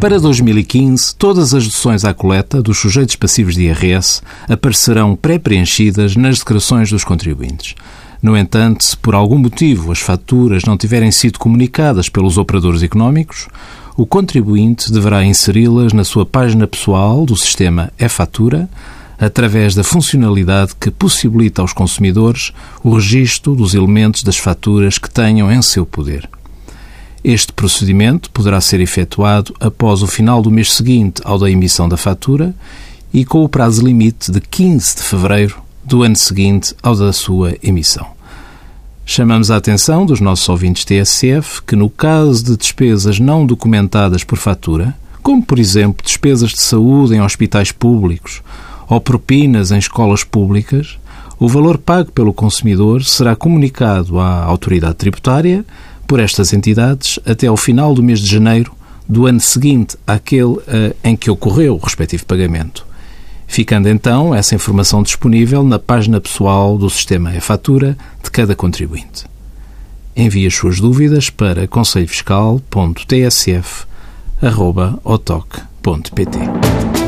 Para 2015, todas as deduções à coleta dos sujeitos passivos de IRS aparecerão pré-preenchidas nas declarações dos contribuintes. No entanto, se por algum motivo as faturas não tiverem sido comunicadas pelos operadores económicos, o contribuinte deverá inseri-las na sua página pessoal do sistema e-fatura, através da funcionalidade que possibilita aos consumidores o registro dos elementos das faturas que tenham em seu poder. Este procedimento poderá ser efetuado após o final do mês seguinte ao da emissão da fatura e com o prazo limite de 15 de fevereiro do ano seguinte ao da sua emissão. Chamamos a atenção dos nossos ouvintes TSF que, no caso de despesas não documentadas por fatura, como por exemplo despesas de saúde em hospitais públicos ou propinas em escolas públicas, o valor pago pelo consumidor será comunicado à autoridade tributária por estas entidades até ao final do mês de janeiro do ano seguinte àquele uh, em que ocorreu o respectivo pagamento ficando então essa informação disponível na página pessoal do sistema e-fatura de cada contribuinte. Envie as suas dúvidas para conselhofiscal.tsf.otoc.pt.